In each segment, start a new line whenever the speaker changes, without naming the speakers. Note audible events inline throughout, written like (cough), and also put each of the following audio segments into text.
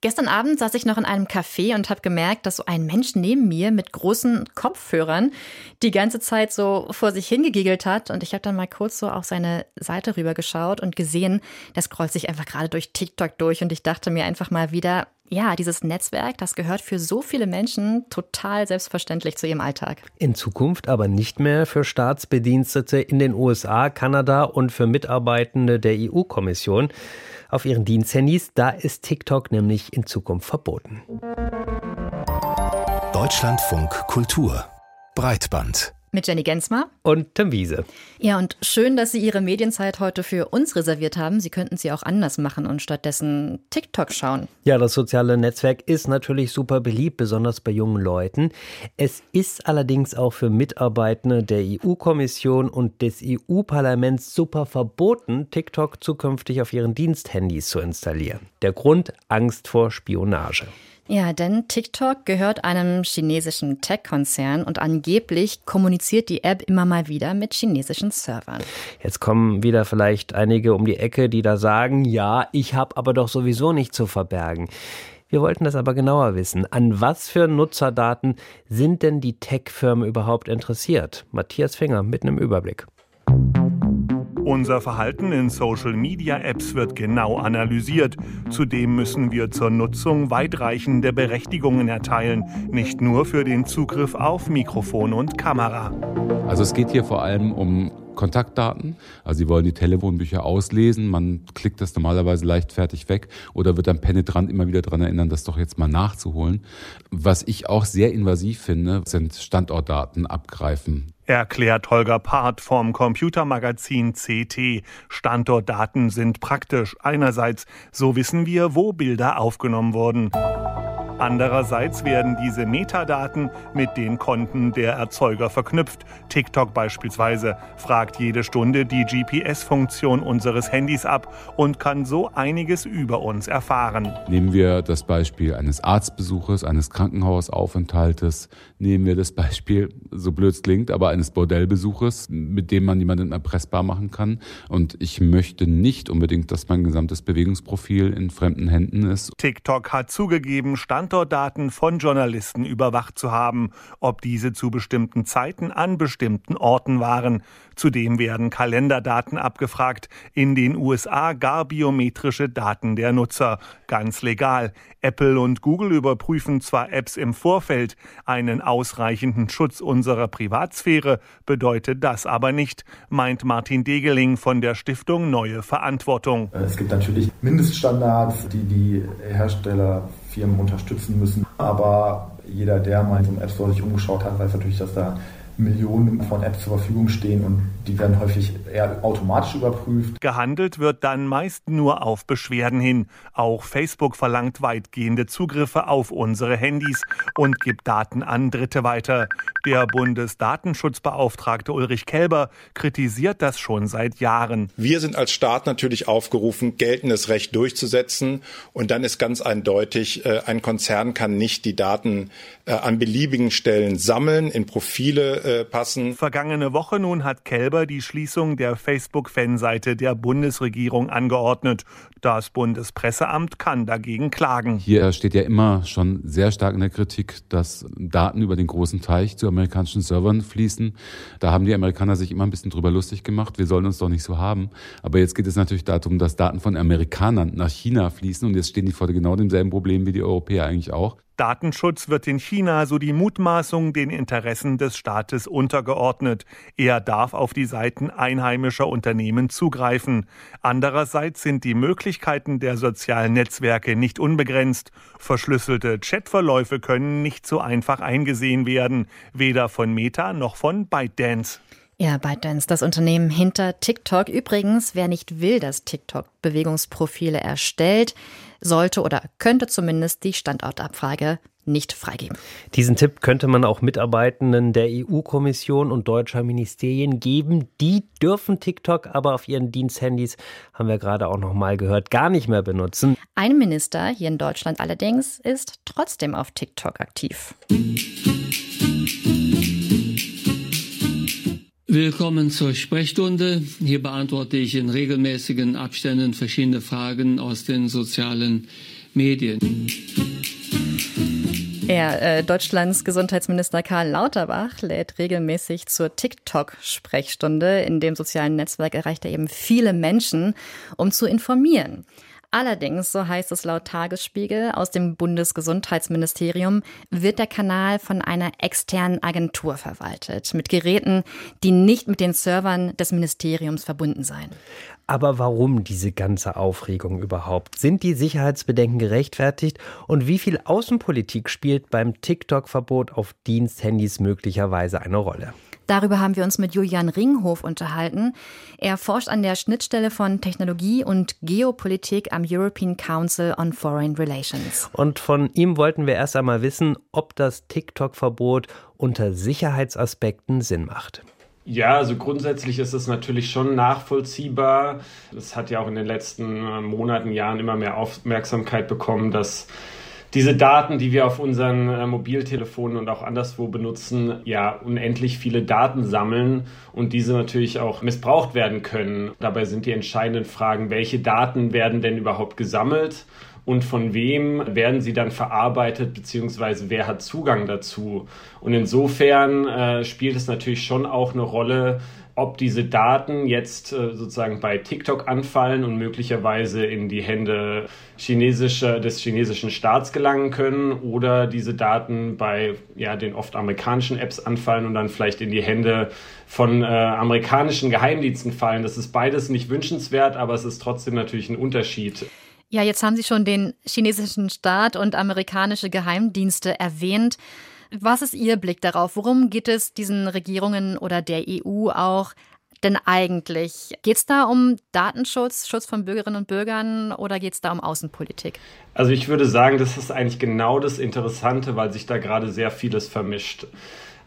Gestern Abend saß ich noch in einem Café und habe gemerkt, dass so ein Mensch neben mir mit großen Kopfhörern die ganze Zeit so vor sich hingegiegelt hat. Und ich habe dann mal kurz so auf seine Seite rübergeschaut und gesehen, der scrollt sich einfach gerade durch TikTok durch. Und ich dachte mir einfach mal wieder, ja, dieses Netzwerk, das gehört für so viele Menschen total selbstverständlich zu ihrem Alltag.
In Zukunft aber nicht mehr für Staatsbedienstete in den USA, Kanada und für Mitarbeitende der EU-Kommission auf ihren Diensthandys. Da ist TikTok nämlich in Zukunft verboten.
Deutschlandfunk Kultur Breitband
mit Jenny Gensmer
und Tim Wiese.
Ja, und schön, dass Sie Ihre Medienzeit heute für uns reserviert haben. Sie könnten sie auch anders machen und stattdessen TikTok schauen.
Ja, das soziale Netzwerk ist natürlich super beliebt, besonders bei jungen Leuten. Es ist allerdings auch für Mitarbeitende der EU-Kommission und des EU-Parlaments super verboten, TikTok zukünftig auf ihren Diensthandys zu installieren. Der Grund Angst vor Spionage.
Ja, denn TikTok gehört einem chinesischen Tech-Konzern und angeblich kommuniziert die App immer mal wieder mit chinesischen Servern.
Jetzt kommen wieder vielleicht einige um die Ecke, die da sagen, ja, ich habe aber doch sowieso nicht zu verbergen. Wir wollten das aber genauer wissen. An was für Nutzerdaten sind denn die Tech-Firmen überhaupt interessiert? Matthias Finger mit einem Überblick.
Unser Verhalten in Social-Media-Apps wird genau analysiert. Zudem müssen wir zur Nutzung weitreichende Berechtigungen erteilen, nicht nur für den Zugriff auf Mikrofon und Kamera.
Also es geht hier vor allem um Kontaktdaten. Also sie wollen die Telefonbücher auslesen. Man klickt das normalerweise leichtfertig weg oder wird dann penetrant immer wieder daran erinnern, das doch jetzt mal nachzuholen. Was ich auch sehr invasiv finde, sind Standortdaten abgreifen.
Erklärt Holger Part vom Computermagazin CT. Standortdaten sind praktisch. Einerseits, so wissen wir, wo Bilder aufgenommen wurden. Andererseits werden diese Metadaten mit den Konten der Erzeuger verknüpft. TikTok beispielsweise fragt jede Stunde die GPS-Funktion unseres Handys ab und kann so einiges über uns erfahren.
Nehmen wir das Beispiel eines Arztbesuches, eines Krankenhausaufenthaltes, nehmen wir das Beispiel, so blöd es klingt, aber eines Bordellbesuches, mit dem man jemanden erpressbar machen kann. Und ich möchte nicht unbedingt, dass mein gesamtes Bewegungsprofil in fremden Händen ist.
TikTok hat zugegeben, Stand Standortdaten von Journalisten überwacht zu haben, ob diese zu bestimmten Zeiten an bestimmten Orten waren. Zudem werden Kalenderdaten abgefragt, in den USA gar biometrische Daten der Nutzer. Ganz legal. Apple und Google überprüfen zwar Apps im Vorfeld, einen ausreichenden Schutz unserer Privatsphäre bedeutet das aber nicht, meint Martin Degeling von der Stiftung Neue Verantwortung.
Es gibt natürlich Mindeststandards, die die Hersteller Firmen unterstützen müssen. Aber jeder, der mal in so einem App Store sich umgeschaut hat, weiß natürlich, dass da Millionen von Apps zur Verfügung stehen und die werden häufig eher automatisch überprüft.
Gehandelt wird dann meist nur auf Beschwerden hin. Auch Facebook verlangt weitgehende Zugriffe auf unsere Handys und gibt Daten an Dritte weiter. Der Bundesdatenschutzbeauftragte Ulrich Kelber kritisiert das schon seit Jahren.
Wir sind als Staat natürlich aufgerufen, geltendes Recht durchzusetzen. Und dann ist ganz eindeutig, äh, ein Konzern kann nicht die Daten äh, an beliebigen Stellen sammeln, in Profile äh, passen.
Vergangene Woche nun hat Kelber die Schließung der Facebook-Fanseite der Bundesregierung angeordnet. Das Bundespresseamt kann dagegen klagen.
Hier steht ja immer schon sehr stark in der Kritik, dass Daten über den großen Teich zu amerikanischen Servern fließen. Da haben die Amerikaner sich immer ein bisschen drüber lustig gemacht. Wir sollen uns doch nicht so haben. Aber jetzt geht es natürlich darum, dass Daten von Amerikanern nach China fließen. Und jetzt stehen die vor genau demselben Problem wie die Europäer eigentlich auch.
Datenschutz wird in China, so die Mutmaßung, den Interessen des Staates untergeordnet. Er darf auf die Seiten einheimischer Unternehmen zugreifen. Andererseits sind die Möglichkeiten der sozialen Netzwerke nicht unbegrenzt. Verschlüsselte Chatverläufe können nicht so einfach eingesehen werden, weder von Meta noch von ByteDance.
Ja, ByteDance, das Unternehmen hinter TikTok. Übrigens, wer nicht will, dass TikTok Bewegungsprofile erstellt, sollte oder könnte zumindest die Standortabfrage nicht freigeben.
Diesen Tipp könnte man auch Mitarbeitenden der EU-Kommission und deutscher Ministerien geben. Die dürfen TikTok aber auf ihren Diensthandys, haben wir gerade auch noch mal gehört, gar nicht mehr benutzen.
Ein Minister hier in Deutschland allerdings ist trotzdem auf TikTok aktiv.
Willkommen zur Sprechstunde. Hier beantworte ich in regelmäßigen Abständen verschiedene Fragen aus den sozialen Medien.
Er, äh, Deutschlands Gesundheitsminister Karl Lauterbach lädt regelmäßig zur TikTok-Sprechstunde. In dem sozialen Netzwerk erreicht er eben viele Menschen, um zu informieren. Allerdings, so heißt es laut Tagesspiegel aus dem Bundesgesundheitsministerium, wird der Kanal von einer externen Agentur verwaltet, mit Geräten, die nicht mit den Servern des Ministeriums verbunden seien.
Aber warum diese ganze Aufregung überhaupt? Sind die Sicherheitsbedenken gerechtfertigt? Und wie viel Außenpolitik spielt beim TikTok-Verbot auf Diensthandys möglicherweise eine Rolle?
Darüber haben wir uns mit Julian Ringhof unterhalten. Er forscht an der Schnittstelle von Technologie und Geopolitik am European Council on Foreign Relations.
Und von ihm wollten wir erst einmal wissen, ob das TikTok-Verbot unter Sicherheitsaspekten Sinn macht.
Ja, also grundsätzlich ist es natürlich schon nachvollziehbar. Es hat ja auch in den letzten Monaten, Jahren immer mehr Aufmerksamkeit bekommen, dass diese Daten, die wir auf unseren äh, Mobiltelefonen und auch anderswo benutzen, ja unendlich viele Daten sammeln und diese natürlich auch missbraucht werden können. Dabei sind die entscheidenden Fragen, welche Daten werden denn überhaupt gesammelt? und von wem werden sie dann verarbeitet, beziehungsweise wer hat Zugang dazu. Und insofern äh, spielt es natürlich schon auch eine Rolle, ob diese Daten jetzt äh, sozusagen bei TikTok anfallen und möglicherweise in die Hände chinesischer, des chinesischen Staats gelangen können oder diese Daten bei ja, den oft amerikanischen Apps anfallen und dann vielleicht in die Hände von äh, amerikanischen Geheimdiensten fallen. Das ist beides nicht wünschenswert, aber es ist trotzdem natürlich ein Unterschied.
Ja, jetzt haben Sie schon den chinesischen Staat und amerikanische Geheimdienste erwähnt. Was ist Ihr Blick darauf? Worum geht es diesen Regierungen oder der EU auch denn eigentlich? Geht es da um Datenschutz, Schutz von Bürgerinnen und Bürgern oder geht es da um Außenpolitik?
Also ich würde sagen, das ist eigentlich genau das Interessante, weil sich da gerade sehr vieles vermischt.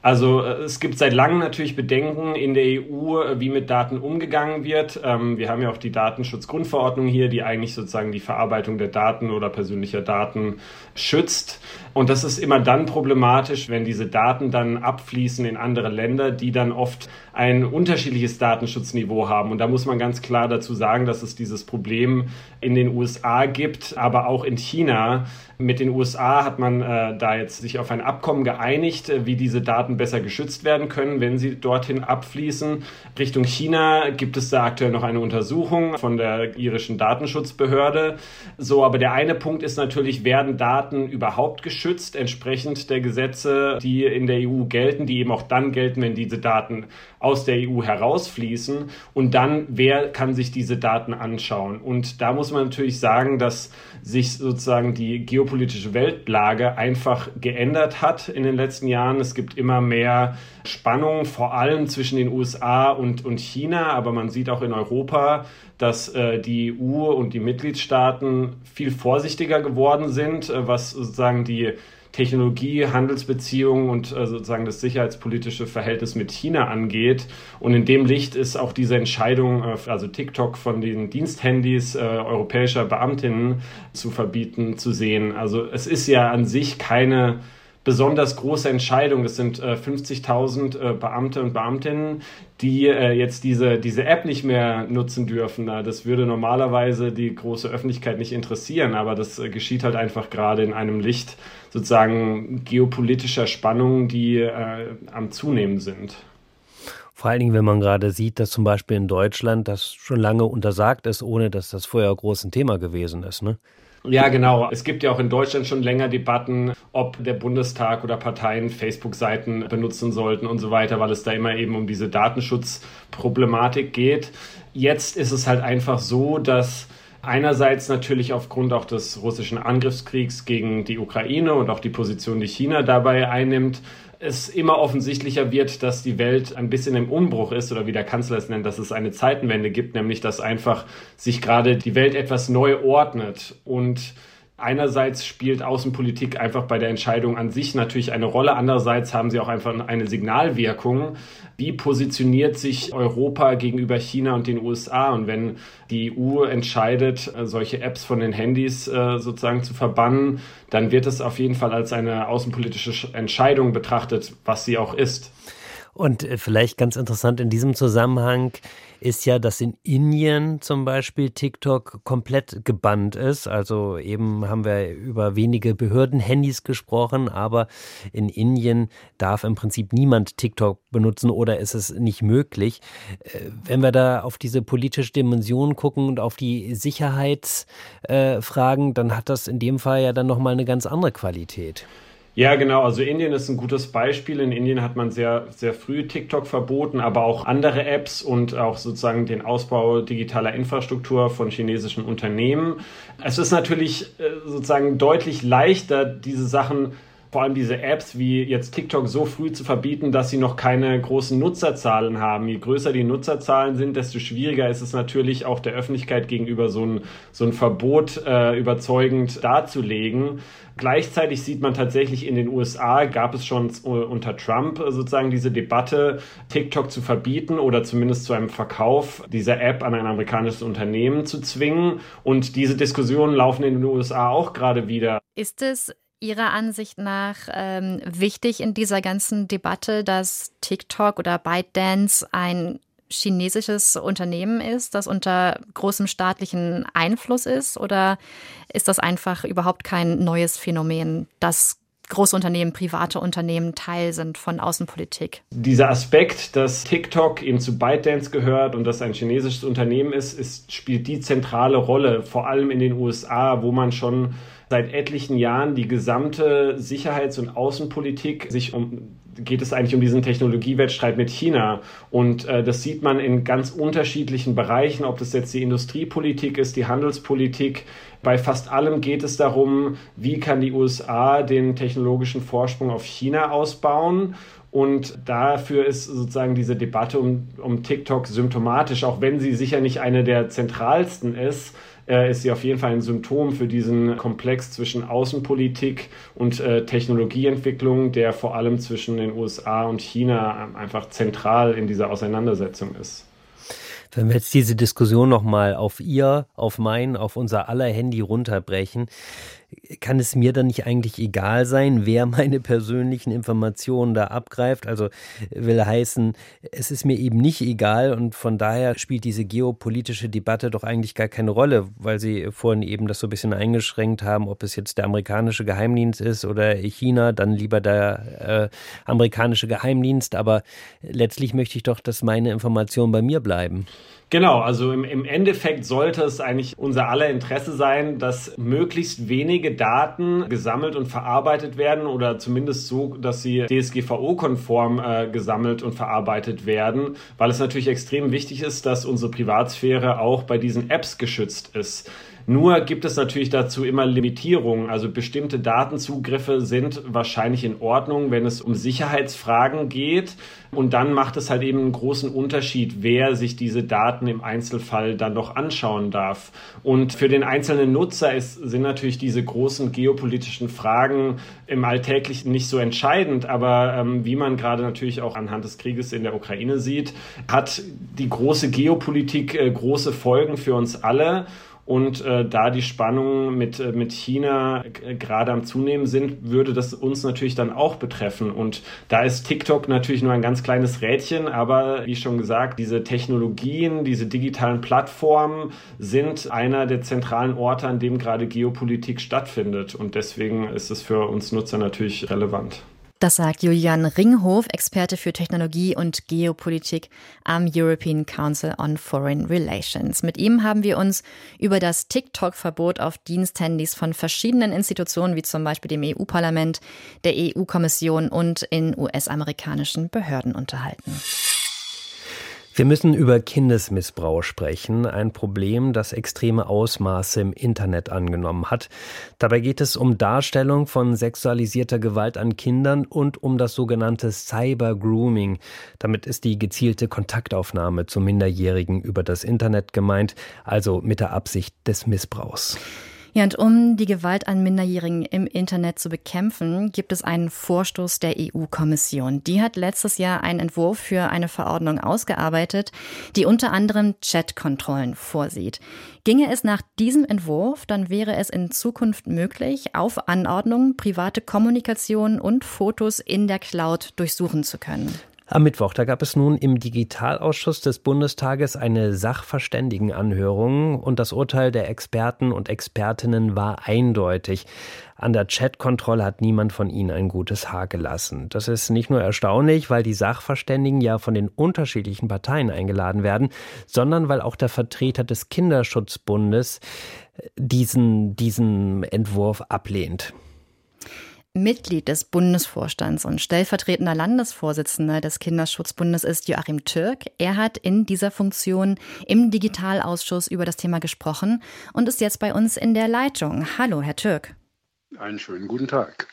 Also äh, es gibt seit langem natürlich Bedenken in der EU, äh, wie mit Daten umgegangen wird. Ähm, wir haben ja auch die Datenschutzgrundverordnung hier, die eigentlich sozusagen die Verarbeitung der Daten oder persönlicher Daten schützt. Und das ist immer dann problematisch, wenn diese Daten dann abfließen in andere Länder, die dann oft ein unterschiedliches Datenschutzniveau haben. Und da muss man ganz klar dazu sagen, dass es dieses Problem in den USA gibt, aber auch in China. Mit den USA hat man äh, da jetzt sich auf ein Abkommen geeinigt, äh, wie diese Daten besser geschützt werden können, wenn sie dorthin abfließen. Richtung China gibt es da aktuell noch eine Untersuchung von der irischen Datenschutzbehörde. So, aber der eine Punkt ist natürlich, werden Daten überhaupt geschützt, entsprechend der Gesetze, die in der EU gelten, die eben auch dann gelten, wenn diese Daten aus der EU herausfließen. Und dann, wer kann sich diese Daten anschauen? Und da muss man natürlich sagen, dass sich sozusagen die geopolitische Weltlage einfach geändert hat in den letzten Jahren. Es gibt immer mehr Spannungen, vor allem zwischen den USA und, und China, aber man sieht auch in Europa, dass äh, die EU und die Mitgliedstaaten viel vorsichtiger geworden sind, äh, was sozusagen die Technologie, Handelsbeziehungen und äh, sozusagen das sicherheitspolitische Verhältnis mit China angeht. Und in dem Licht ist auch diese Entscheidung, äh, also TikTok von den Diensthandys äh, europäischer Beamtinnen zu verbieten, zu sehen. Also es ist ja an sich keine besonders große Entscheidung. Es sind äh, 50.000 äh, Beamte und Beamtinnen, die äh, jetzt diese, diese App nicht mehr nutzen dürfen. Das würde normalerweise die große Öffentlichkeit nicht interessieren, aber das äh, geschieht halt einfach gerade in einem Licht sozusagen geopolitischer Spannungen, die äh, am Zunehmen sind.
Vor allen Dingen, wenn man gerade sieht, dass zum Beispiel in Deutschland das schon lange untersagt ist, ohne dass das vorher groß ein Thema gewesen ist. Ne?
Ja, genau. Es gibt ja auch in Deutschland schon länger Debatten, ob der Bundestag oder Parteien Facebook-Seiten benutzen sollten und so weiter, weil es da immer eben um diese Datenschutzproblematik geht. Jetzt ist es halt einfach so, dass Einerseits natürlich aufgrund auch des russischen Angriffskriegs gegen die Ukraine und auch die Position, die China dabei einnimmt, es immer offensichtlicher wird, dass die Welt ein bisschen im Umbruch ist oder wie der Kanzler es nennt, dass es eine Zeitenwende gibt, nämlich dass einfach sich gerade die Welt etwas neu ordnet. Und Einerseits spielt Außenpolitik einfach bei der Entscheidung an sich natürlich eine Rolle. Andererseits haben sie auch einfach eine Signalwirkung. Wie positioniert sich Europa gegenüber China und den USA? Und wenn die EU entscheidet, solche Apps von den Handys äh, sozusagen zu verbannen, dann wird es auf jeden Fall als eine außenpolitische Entscheidung betrachtet, was sie auch ist.
Und äh, vielleicht ganz interessant in diesem Zusammenhang ist ja, dass in Indien zum Beispiel TikTok komplett gebannt ist. Also eben haben wir über wenige Behördenhandys gesprochen, aber in Indien darf im Prinzip niemand TikTok benutzen oder ist es nicht möglich. Äh, wenn wir da auf diese politische Dimension gucken und auf die Sicherheitsfragen, dann hat das in dem Fall ja dann nochmal eine ganz andere Qualität.
Ja, genau. Also Indien ist ein gutes Beispiel. In Indien hat man sehr, sehr früh TikTok verboten, aber auch andere Apps und auch sozusagen den Ausbau digitaler Infrastruktur von chinesischen Unternehmen. Es ist natürlich äh, sozusagen deutlich leichter, diese Sachen vor allem diese Apps wie jetzt TikTok so früh zu verbieten, dass sie noch keine großen Nutzerzahlen haben. Je größer die Nutzerzahlen sind, desto schwieriger ist es natürlich auch der Öffentlichkeit gegenüber so ein, so ein Verbot äh, überzeugend darzulegen. Gleichzeitig sieht man tatsächlich in den USA, gab es schon unter Trump sozusagen diese Debatte, TikTok zu verbieten oder zumindest zu einem Verkauf dieser App an ein amerikanisches Unternehmen zu zwingen. Und diese Diskussionen laufen in den USA auch gerade wieder.
Ist es Ihrer Ansicht nach ähm, wichtig in dieser ganzen Debatte, dass TikTok oder ByteDance ein chinesisches Unternehmen ist, das unter großem staatlichen Einfluss ist? Oder ist das einfach überhaupt kein neues Phänomen, dass große Unternehmen, private Unternehmen Teil sind von Außenpolitik.
Dieser Aspekt, dass TikTok eben zu ByteDance gehört und dass ein chinesisches Unternehmen ist, ist spielt die zentrale Rolle, vor allem in den USA, wo man schon seit etlichen Jahren die gesamte Sicherheits- und Außenpolitik sich um geht es eigentlich um diesen Technologiewettstreit mit China. Und äh, das sieht man in ganz unterschiedlichen Bereichen, ob das jetzt die Industriepolitik ist, die Handelspolitik. Bei fast allem geht es darum, wie kann die USA den technologischen Vorsprung auf China ausbauen. Und dafür ist sozusagen diese Debatte um, um TikTok symptomatisch, auch wenn sie sicher nicht eine der zentralsten ist ist sie auf jeden Fall ein Symptom für diesen Komplex zwischen Außenpolitik und äh, Technologieentwicklung, der vor allem zwischen den USA und China ähm, einfach zentral in dieser Auseinandersetzung ist.
Wenn wir jetzt diese Diskussion nochmal auf ihr, auf mein, auf unser aller Handy runterbrechen, kann es mir dann nicht eigentlich egal sein, wer (laughs) meine persönlichen Informationen da abgreift? Also will heißen, es ist mir eben nicht egal und von daher spielt diese geopolitische Debatte doch eigentlich gar keine Rolle, weil Sie vorhin eben das so ein bisschen eingeschränkt haben, ob es jetzt der amerikanische Geheimdienst ist oder China, dann lieber der äh, amerikanische Geheimdienst. Aber letztlich möchte ich doch, dass meine Informationen bei mir bleiben.
Genau, also im, im Endeffekt sollte es eigentlich unser aller Interesse sein, dass möglichst wenige Daten gesammelt und verarbeitet werden oder zumindest so, dass sie DSGVO-konform äh, gesammelt und verarbeitet werden, weil es natürlich extrem wichtig ist, dass unsere Privatsphäre auch bei diesen Apps geschützt ist. Nur gibt es natürlich dazu immer Limitierungen. Also bestimmte Datenzugriffe sind wahrscheinlich in Ordnung, wenn es um Sicherheitsfragen geht. Und dann macht es halt eben einen großen Unterschied, wer sich diese Daten im Einzelfall dann noch anschauen darf. Und für den einzelnen Nutzer ist, sind natürlich diese großen geopolitischen Fragen im Alltäglichen nicht so entscheidend. Aber ähm, wie man gerade natürlich auch anhand des Krieges in der Ukraine sieht, hat die große Geopolitik äh, große Folgen für uns alle. Und äh, da die Spannungen mit, äh, mit China äh, gerade am Zunehmen sind, würde das uns natürlich dann auch betreffen. Und da ist TikTok natürlich nur ein ganz kleines Rädchen, aber wie schon gesagt, diese Technologien, diese digitalen Plattformen sind einer der zentralen Orte, an dem gerade Geopolitik stattfindet. Und deswegen ist es für uns Nutzer natürlich relevant.
Das sagt Julian Ringhof, Experte für Technologie und Geopolitik am European Council on Foreign Relations. Mit ihm haben wir uns über das TikTok-Verbot auf Diensthandys von verschiedenen Institutionen, wie zum Beispiel dem EU-Parlament, der EU-Kommission und in US-amerikanischen Behörden unterhalten.
Wir müssen über Kindesmissbrauch sprechen, ein Problem, das extreme Ausmaße im Internet angenommen hat. Dabei geht es um Darstellung von sexualisierter Gewalt an Kindern und um das sogenannte Cyber Grooming. Damit ist die gezielte Kontaktaufnahme zu Minderjährigen über das Internet gemeint, also mit der Absicht des Missbrauchs.
Ja, und um die Gewalt an Minderjährigen im Internet zu bekämpfen, gibt es einen Vorstoß der EU-Kommission. Die hat letztes Jahr einen Entwurf für eine Verordnung ausgearbeitet, die unter anderem Chatkontrollen vorsieht. Ginge es nach diesem Entwurf, dann wäre es in Zukunft möglich, auf Anordnung private Kommunikation und Fotos in der Cloud durchsuchen zu können.
Am Mittwoch, da gab es nun im Digitalausschuss des Bundestages eine Sachverständigenanhörung und das Urteil der Experten und Expertinnen war eindeutig. An der Chatkontrolle hat niemand von ihnen ein gutes Haar gelassen. Das ist nicht nur erstaunlich, weil die Sachverständigen ja von den unterschiedlichen Parteien eingeladen werden, sondern weil auch der Vertreter des Kinderschutzbundes diesen, diesen Entwurf ablehnt.
Mitglied des Bundesvorstands und stellvertretender Landesvorsitzender des Kinderschutzbundes ist Joachim Türk. Er hat in dieser Funktion im Digitalausschuss über das Thema gesprochen und ist jetzt bei uns in der Leitung. Hallo, Herr Türk.
Einen schönen guten Tag.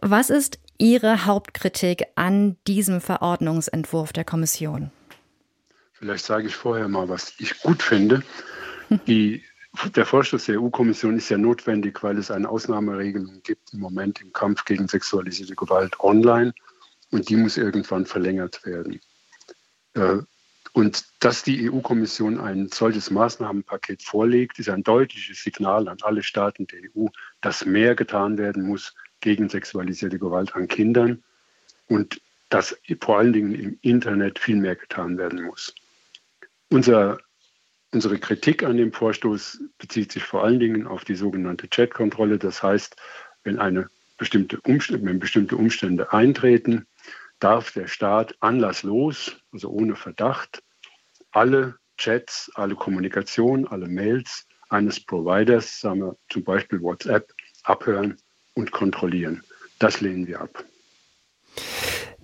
Was ist Ihre Hauptkritik an diesem Verordnungsentwurf der Kommission?
Vielleicht sage ich vorher mal, was ich gut finde. Die der Vorschluss der EU-Kommission ist ja notwendig, weil es eine Ausnahmeregelung gibt im Moment im Kampf gegen sexualisierte Gewalt online und die muss irgendwann verlängert werden. Äh, und dass die EU-Kommission ein solches Maßnahmenpaket vorlegt, ist ein deutliches Signal an alle Staaten der EU, dass mehr getan werden muss gegen sexualisierte Gewalt an Kindern und dass vor allen Dingen im Internet viel mehr getan werden muss. Unser Unsere Kritik an dem Vorstoß bezieht sich vor allen Dingen auf die sogenannte Chat-Kontrolle. Das heißt, wenn, eine bestimmte Umstände, wenn bestimmte Umstände eintreten, darf der Staat anlasslos, also ohne Verdacht, alle Chats, alle Kommunikation, alle Mails eines Providers, sagen wir zum Beispiel WhatsApp, abhören und kontrollieren. Das lehnen wir ab.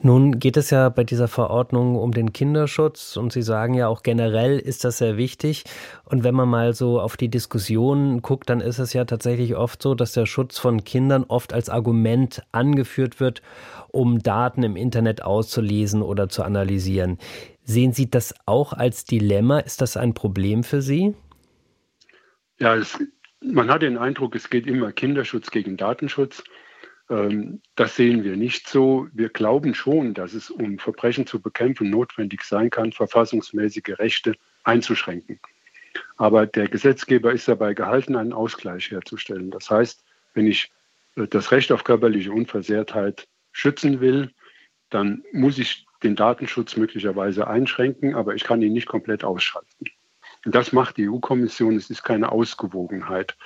Nun geht es ja bei dieser Verordnung um den Kinderschutz und Sie sagen ja auch generell ist das sehr wichtig. Und wenn man mal so auf die Diskussionen guckt, dann ist es ja tatsächlich oft so, dass der Schutz von Kindern oft als Argument angeführt wird, um Daten im Internet auszulesen oder zu analysieren. Sehen Sie das auch als Dilemma? Ist das ein Problem für Sie?
Ja, es, man hat den Eindruck, es geht immer Kinderschutz gegen Datenschutz. Ähm, das sehen wir nicht so. Wir glauben schon, dass es, um Verbrechen zu bekämpfen, notwendig sein kann, verfassungsmäßige Rechte einzuschränken. Aber der Gesetzgeber ist dabei gehalten, einen Ausgleich herzustellen. Das heißt, wenn ich äh, das Recht auf körperliche Unversehrtheit schützen will, dann muss ich den Datenschutz möglicherweise einschränken, aber ich kann ihn nicht komplett ausschalten. Und das macht die EU-Kommission. Es ist keine Ausgewogenheit.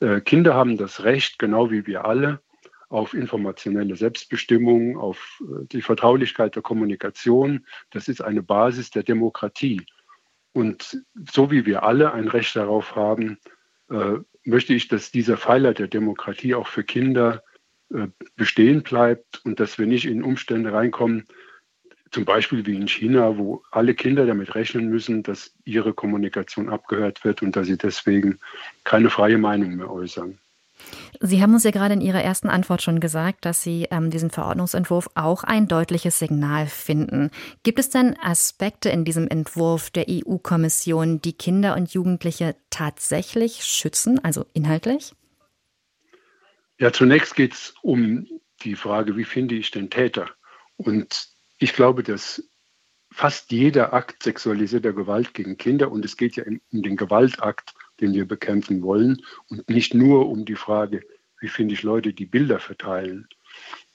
Äh, Kinder haben das Recht, genau wie wir alle, auf informationelle Selbstbestimmung, auf äh, die Vertraulichkeit der Kommunikation. Das ist eine Basis der Demokratie. Und so wie wir alle ein Recht darauf haben, äh, möchte ich, dass dieser Pfeiler der Demokratie auch für Kinder äh, bestehen bleibt und dass wir nicht in Umstände reinkommen, zum Beispiel wie in China, wo alle Kinder damit rechnen müssen, dass ihre Kommunikation abgehört wird und dass sie deswegen keine freie Meinung mehr äußern.
Sie haben uns ja gerade in Ihrer ersten Antwort schon gesagt, dass Sie ähm, diesen Verordnungsentwurf auch ein deutliches Signal finden. Gibt es denn Aspekte in diesem Entwurf der EU-Kommission, die Kinder und Jugendliche tatsächlich schützen, also inhaltlich?
Ja, zunächst geht es um die Frage, wie finde ich den Täter? Und ich glaube, dass fast jeder Akt sexualisierter Gewalt gegen Kinder, und es geht ja um den Gewaltakt, den wir bekämpfen wollen und nicht nur um die Frage, wie finde ich Leute, die Bilder verteilen.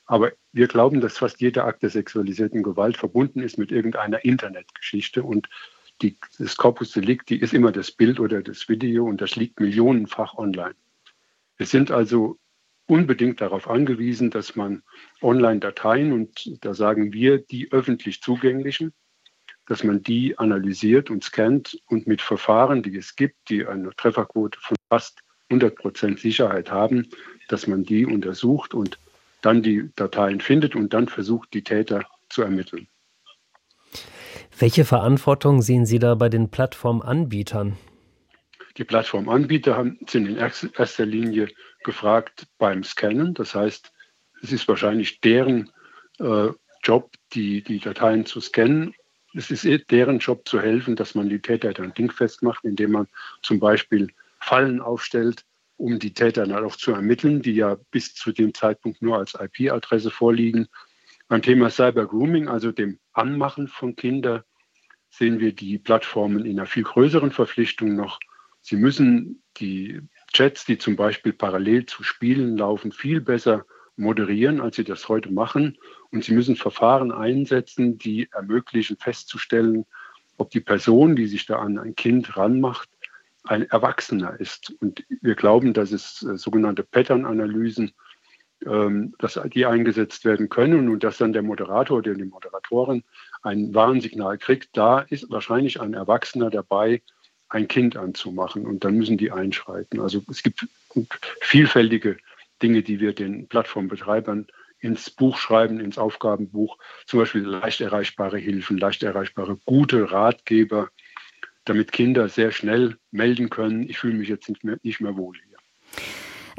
Aber wir glauben, dass fast jeder Akt der sexualisierten Gewalt verbunden ist mit irgendeiner Internetgeschichte und die, das Corpus Delicti ist immer das Bild oder das Video und das liegt millionenfach online. Wir sind also unbedingt darauf angewiesen, dass man Online-Dateien und da sagen wir die öffentlich zugänglichen, dass man die analysiert und scannt und mit Verfahren, die es gibt, die eine Trefferquote von fast 100 Prozent Sicherheit haben, dass man die untersucht und dann die Dateien findet und dann versucht, die Täter zu ermitteln.
Welche Verantwortung sehen Sie da bei den Plattformanbietern?
Die Plattformanbieter haben, sind in erster Linie gefragt beim Scannen. Das heißt, es ist wahrscheinlich deren äh, Job, die, die Dateien zu scannen es ist eh deren Job zu helfen, dass man die Täter dann dingfest macht, indem man zum Beispiel Fallen aufstellt, um die Täter dann auch zu ermitteln, die ja bis zu dem Zeitpunkt nur als IP-Adresse vorliegen. Beim Thema Cyber Grooming, also dem Anmachen von Kindern, sehen wir die Plattformen in einer viel größeren Verpflichtung noch. Sie müssen die Chats, die zum Beispiel parallel zu Spielen laufen, viel besser moderieren, als sie das heute machen. Und sie müssen Verfahren einsetzen, die ermöglichen festzustellen, ob die Person, die sich da an ein Kind ranmacht, ein Erwachsener ist. Und wir glauben, dass es äh, sogenannte Pattern-Analysen, ähm, dass die eingesetzt werden können und dass dann der Moderator oder die Moderatorin ein Warnsignal kriegt. Da ist wahrscheinlich ein Erwachsener dabei, ein Kind anzumachen und dann müssen die einschreiten. Also es gibt vielfältige Dinge, die wir den Plattformbetreibern ins Buch schreiben, ins Aufgabenbuch, zum Beispiel leicht erreichbare Hilfen, leicht erreichbare gute Ratgeber, damit Kinder sehr schnell melden können, ich fühle mich jetzt nicht mehr, nicht mehr wohl hier.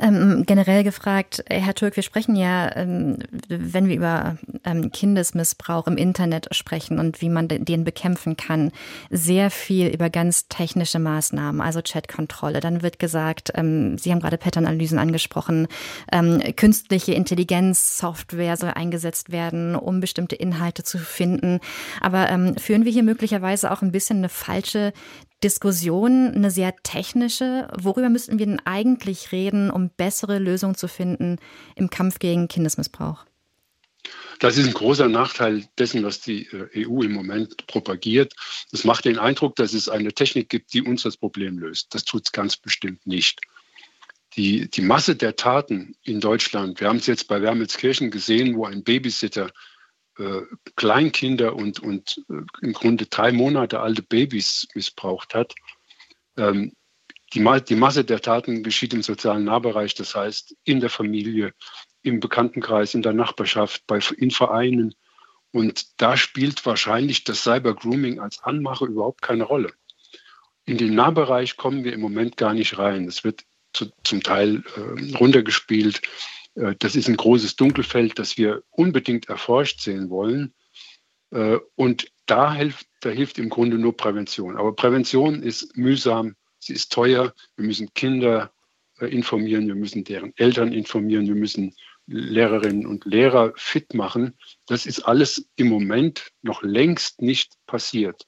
Ähm, generell gefragt, äh, Herr Türk, wir sprechen ja, ähm, wenn wir über ähm, Kindesmissbrauch im Internet sprechen und wie man den bekämpfen kann, sehr viel über ganz technische Maßnahmen, also Chatkontrolle. Dann wird gesagt, ähm, Sie haben gerade Patternanalysen angesprochen, ähm, künstliche Intelligenz, Software soll eingesetzt werden, um bestimmte Inhalte zu finden. Aber ähm, führen wir hier möglicherweise auch ein bisschen eine falsche Diskussion, eine sehr technische. Worüber müssten wir denn eigentlich reden, um bessere Lösungen zu finden im Kampf gegen Kindesmissbrauch?
Das ist ein großer Nachteil dessen, was die äh, EU im Moment propagiert. Es macht den Eindruck, dass es eine Technik gibt, die uns das Problem löst. Das tut es ganz bestimmt nicht. Die, die Masse der Taten in Deutschland, wir haben es jetzt bei Wermelskirchen gesehen, wo ein Babysitter äh, Kleinkinder und, und äh, im Grunde drei Monate alte Babys missbraucht hat. Ähm, die, die Masse der Taten geschieht im sozialen Nahbereich, das heißt in der Familie, im Bekanntenkreis, in der Nachbarschaft, bei, in Vereinen. Und da spielt wahrscheinlich das Cyber-Grooming als Anmache überhaupt keine Rolle. In den Nahbereich kommen wir im Moment gar nicht rein. Es wird zu, zum Teil äh, runtergespielt. Äh, das ist ein großes Dunkelfeld, das wir unbedingt erforscht sehen wollen. Äh, und da hilft, da hilft im Grunde nur Prävention. Aber Prävention ist mühsam, sie ist teuer. Wir müssen Kinder äh, informieren, wir müssen deren Eltern informieren, wir müssen Lehrerinnen und Lehrer fit machen. Das ist alles im Moment noch längst nicht passiert.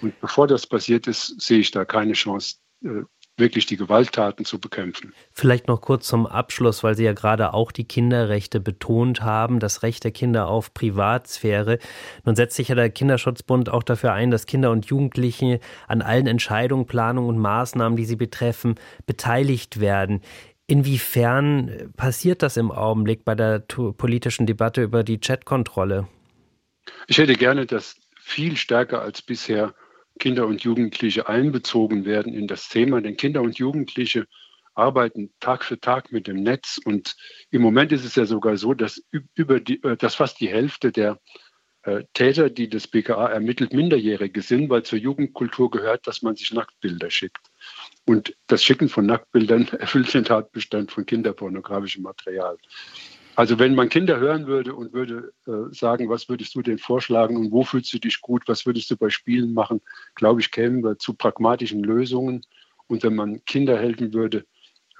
Und bevor das passiert ist, sehe ich da keine Chance, wirklich die Gewalttaten zu bekämpfen.
Vielleicht noch kurz zum Abschluss, weil Sie ja gerade auch die Kinderrechte betont haben, das Recht der Kinder auf Privatsphäre. Nun setzt sich ja der Kinderschutzbund auch dafür ein, dass Kinder und Jugendliche an allen Entscheidungen, Planungen und Maßnahmen, die sie betreffen, beteiligt werden. Inwiefern passiert das im Augenblick bei der politischen Debatte über die Chatkontrolle?
Ich hätte gerne, dass viel stärker als bisher Kinder und Jugendliche einbezogen werden in das Thema. Denn Kinder und Jugendliche arbeiten Tag für Tag mit dem Netz. Und im Moment ist es ja sogar so, dass, über die, äh, dass fast die Hälfte der äh, Täter, die das BKA ermittelt, Minderjährige sind, weil zur Jugendkultur gehört, dass man sich Nacktbilder schickt. Und das Schicken von Nacktbildern (laughs) erfüllt den Tatbestand von kinderpornografischem Material. Also wenn man Kinder hören würde und würde äh, sagen, was würdest du denn vorschlagen und wo fühlst du dich gut, was würdest du bei Spielen machen, glaube ich, kämen wir zu pragmatischen Lösungen. Und wenn man Kinder helfen würde,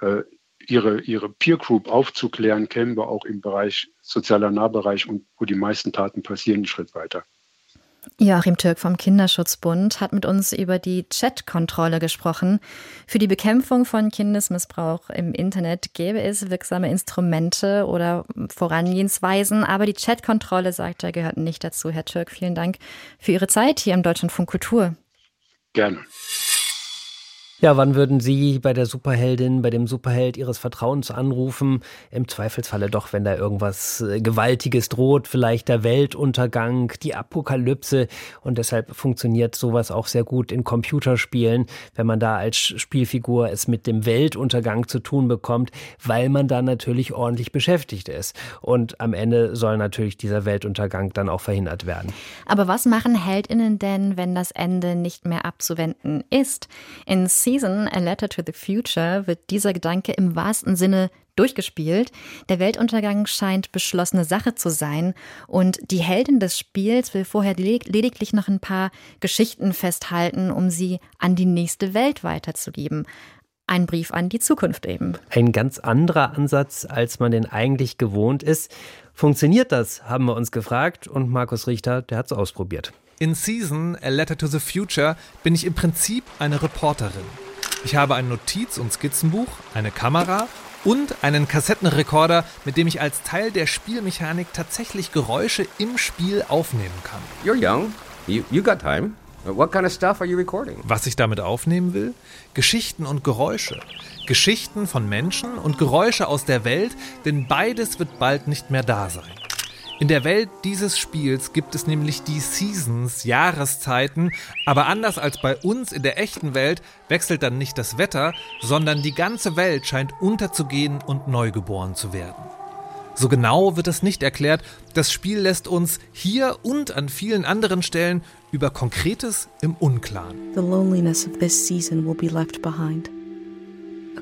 äh, ihre, ihre Peer Group aufzuklären, kämen wir auch im Bereich sozialer Nahbereich und wo die meisten Taten passieren, einen Schritt weiter.
Joachim Türk vom Kinderschutzbund hat mit uns über die Chat-Kontrolle gesprochen. Für die Bekämpfung von Kindesmissbrauch im Internet gäbe es wirksame Instrumente oder Vorangehensweisen, aber die Chat-Kontrolle, sagt er, gehört nicht dazu. Herr Türk, vielen Dank für Ihre Zeit hier im Deutschlandfunk Kultur.
Gerne.
Ja, wann würden Sie bei der Superheldin, bei dem Superheld Ihres Vertrauens anrufen? Im Zweifelsfalle doch, wenn da irgendwas äh, Gewaltiges droht, vielleicht der Weltuntergang, die Apokalypse. Und deshalb funktioniert sowas auch sehr gut in Computerspielen, wenn man da als Spielfigur es mit dem Weltuntergang zu tun bekommt, weil man da natürlich ordentlich beschäftigt ist. Und am Ende soll natürlich dieser Weltuntergang dann auch verhindert werden.
Aber was machen Heldinnen denn, wenn das Ende nicht mehr abzuwenden ist? In Season, A Letter to the Future, wird dieser Gedanke im wahrsten Sinne durchgespielt. Der Weltuntergang scheint beschlossene Sache zu sein und die Heldin des Spiels will vorher lediglich noch ein paar Geschichten festhalten, um sie an die nächste Welt weiterzugeben. Ein Brief an die Zukunft eben.
Ein ganz anderer Ansatz, als man den eigentlich gewohnt ist. Funktioniert das, haben wir uns gefragt und Markus Richter, der hat es ausprobiert.
In Season, A Letter to the Future, bin ich im Prinzip eine Reporterin. Ich habe ein Notiz- und Skizzenbuch, eine Kamera und einen Kassettenrekorder, mit dem ich als Teil der Spielmechanik tatsächlich Geräusche im Spiel aufnehmen kann.
You're young. You, you got time. What kind of stuff are you recording?
Was ich damit aufnehmen will? Geschichten und Geräusche. Geschichten von Menschen und Geräusche aus der Welt, denn beides wird bald nicht mehr da sein. In der Welt dieses Spiels gibt es nämlich die Seasons, Jahreszeiten, aber anders als bei uns in der echten Welt wechselt dann nicht das Wetter, sondern die ganze Welt scheint unterzugehen und neugeboren zu werden. So genau wird es nicht erklärt, das Spiel lässt uns hier und an vielen anderen Stellen über Konkretes im Unklaren.
The loneliness of this season will be left behind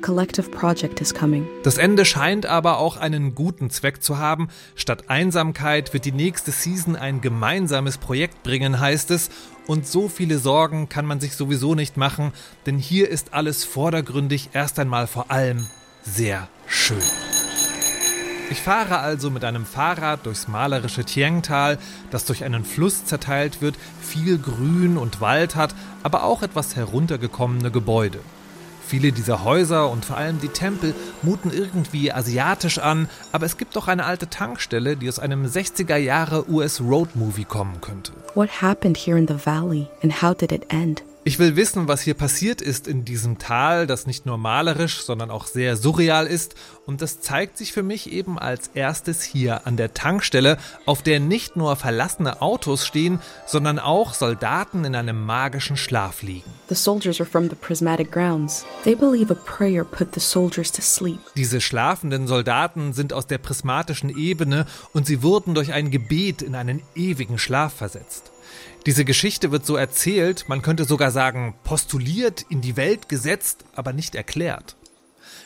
collective project is coming.
Das Ende scheint aber auch einen guten Zweck zu haben. Statt Einsamkeit wird die nächste Season ein gemeinsames Projekt bringen, heißt es. Und so viele Sorgen kann man sich sowieso nicht machen, denn hier ist alles vordergründig erst einmal vor allem sehr schön. Ich fahre also mit einem Fahrrad durchs malerische Tiengtal, das durch einen Fluss zerteilt wird, viel Grün und Wald hat, aber auch etwas heruntergekommene Gebäude. Viele dieser Häuser und vor allem die Tempel muten irgendwie asiatisch an, aber es gibt doch eine alte Tankstelle, die aus einem 60er Jahre US Road Movie kommen könnte.
What happened here in the valley and how did it end?
Ich will wissen, was hier passiert ist in diesem Tal, das nicht nur malerisch, sondern auch sehr surreal ist. Und das zeigt sich für mich eben als erstes hier an der Tankstelle, auf der nicht nur verlassene Autos stehen, sondern auch Soldaten in einem magischen Schlaf liegen.
The soldiers are from the prismatic grounds. They believe a prayer put the soldiers to sleep.
Diese schlafenden Soldaten sind aus der prismatischen Ebene und sie wurden durch ein Gebet in einen ewigen Schlaf versetzt. Diese Geschichte wird so erzählt, man könnte sogar sagen, postuliert, in die Welt gesetzt, aber nicht erklärt.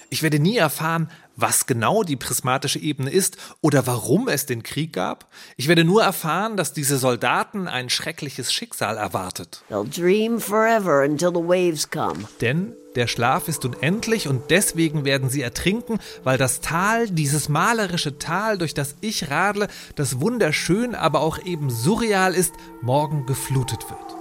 Ich werde nie erfahren, was genau die prismatische Ebene ist oder warum es den Krieg gab. Ich werde nur erfahren, dass diese Soldaten ein schreckliches Schicksal erwartet. Denn der Schlaf ist unendlich und deswegen werden sie ertrinken, weil das Tal, dieses malerische Tal, durch das ich radle, das wunderschön, aber auch eben surreal ist, morgen geflutet wird.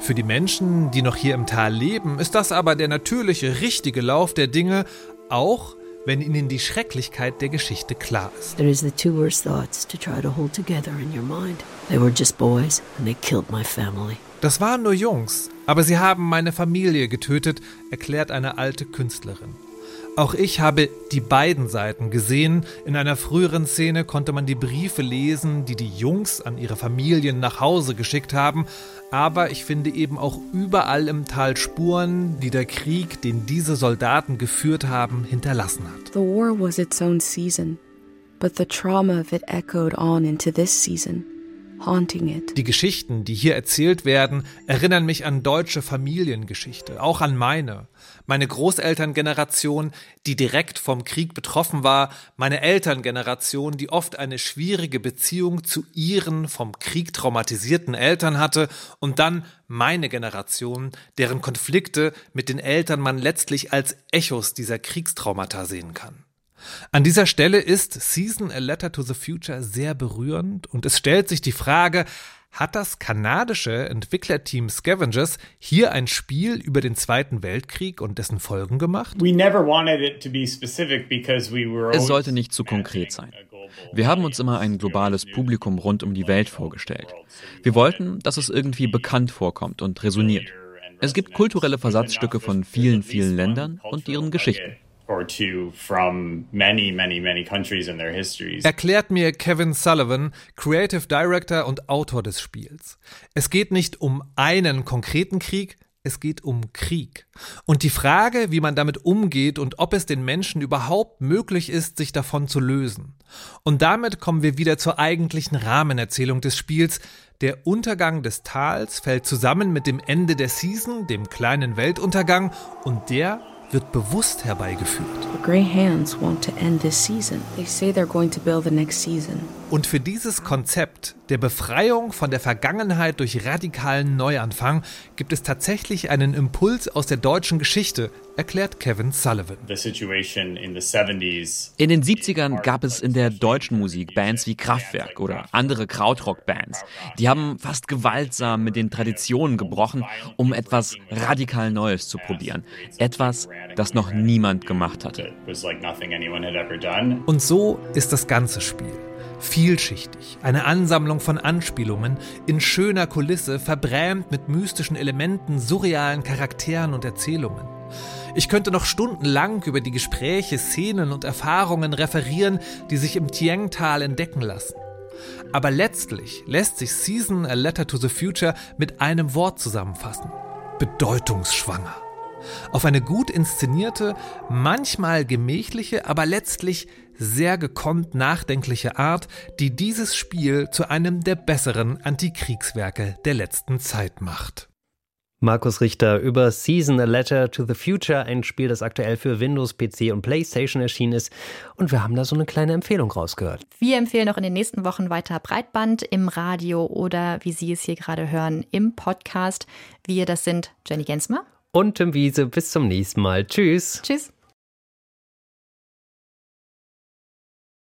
Für die Menschen, die noch hier im Tal leben, ist das aber der natürliche, richtige Lauf der Dinge, auch wenn ihnen die Schrecklichkeit der Geschichte klar ist.
There is the two worst thoughts to try to hold together in your mind. They were just boys and they killed my family.
Das waren nur Jungs, aber sie haben meine Familie getötet, erklärt eine alte Künstlerin. Auch ich habe die beiden Seiten gesehen. In einer früheren Szene konnte man die Briefe lesen, die die Jungs an ihre Familien nach Hause geschickt haben. Aber ich finde eben auch überall im Tal Spuren, die der Krieg, den diese Soldaten geführt haben, hinterlassen hat.
The war was its own season, but the trauma of it echoed on into this season haunting it.
Die Geschichten, die hier erzählt werden, erinnern mich an deutsche Familiengeschichte, auch an meine. Meine Großelterngeneration, die direkt vom Krieg betroffen war, meine Elterngeneration, die oft eine schwierige Beziehung zu ihren vom Krieg traumatisierten Eltern hatte, und dann meine Generation, deren Konflikte mit den Eltern man letztlich als Echos dieser Kriegstraumata sehen kann. An dieser Stelle ist Season A Letter to the Future sehr berührend und es stellt sich die Frage, hat das kanadische Entwicklerteam Scavengers hier ein Spiel über den Zweiten Weltkrieg und dessen Folgen gemacht?
Es sollte nicht zu konkret sein. Wir haben uns immer ein globales Publikum rund um die Welt vorgestellt. Wir wollten, dass es irgendwie bekannt vorkommt und resoniert. Es gibt kulturelle Versatzstücke von vielen, vielen Ländern und ihren Geschichten
Erklärt mir Kevin Sullivan, Creative Director und Autor des Spiels. Es geht nicht um einen konkreten Krieg, es geht um Krieg. Und die Frage, wie man damit umgeht und ob es den Menschen überhaupt möglich ist, sich davon zu lösen. Und damit kommen wir wieder zur eigentlichen Rahmenerzählung des Spiels. Der Untergang des Tals fällt zusammen mit dem Ende der Season, dem kleinen Weltuntergang, und der wird bewusst herbeigeführt. Und für dieses Konzept der Befreiung von der Vergangenheit durch radikalen Neuanfang gibt es tatsächlich einen Impuls aus der deutschen Geschichte, erklärt Kevin Sullivan.
In den 70ern gab es in der deutschen Musik Bands wie Kraftwerk oder andere Krautrock-Bands. Die haben fast gewaltsam mit den Traditionen gebrochen, um etwas radikal Neues zu probieren. Etwas, das noch niemand gemacht hatte.
Und so ist das ganze Spiel. Vielschichtig, eine Ansammlung von Anspielungen, in schöner Kulisse, verbrämt mit mystischen Elementen, surrealen Charakteren und Erzählungen. Ich könnte noch stundenlang über die Gespräche, Szenen und Erfahrungen referieren, die sich im Tieng-Tal entdecken lassen. Aber letztlich lässt sich Season A Letter to the Future mit einem Wort zusammenfassen. Bedeutungsschwanger. Auf eine gut inszenierte, manchmal gemächliche, aber letztlich sehr gekonnt nachdenkliche Art, die dieses Spiel zu einem der besseren Antikriegswerke der letzten Zeit macht.
Markus Richter über Season A Letter to the Future, ein Spiel, das aktuell für Windows, PC und PlayStation erschienen ist. Und wir haben da so eine kleine Empfehlung rausgehört.
Wir empfehlen auch in den nächsten Wochen weiter Breitband im Radio oder, wie Sie es hier gerade hören, im Podcast. Wir, das sind Jenny Gensmer
und Tim Wiese. Bis zum nächsten Mal. Tschüss.
Tschüss.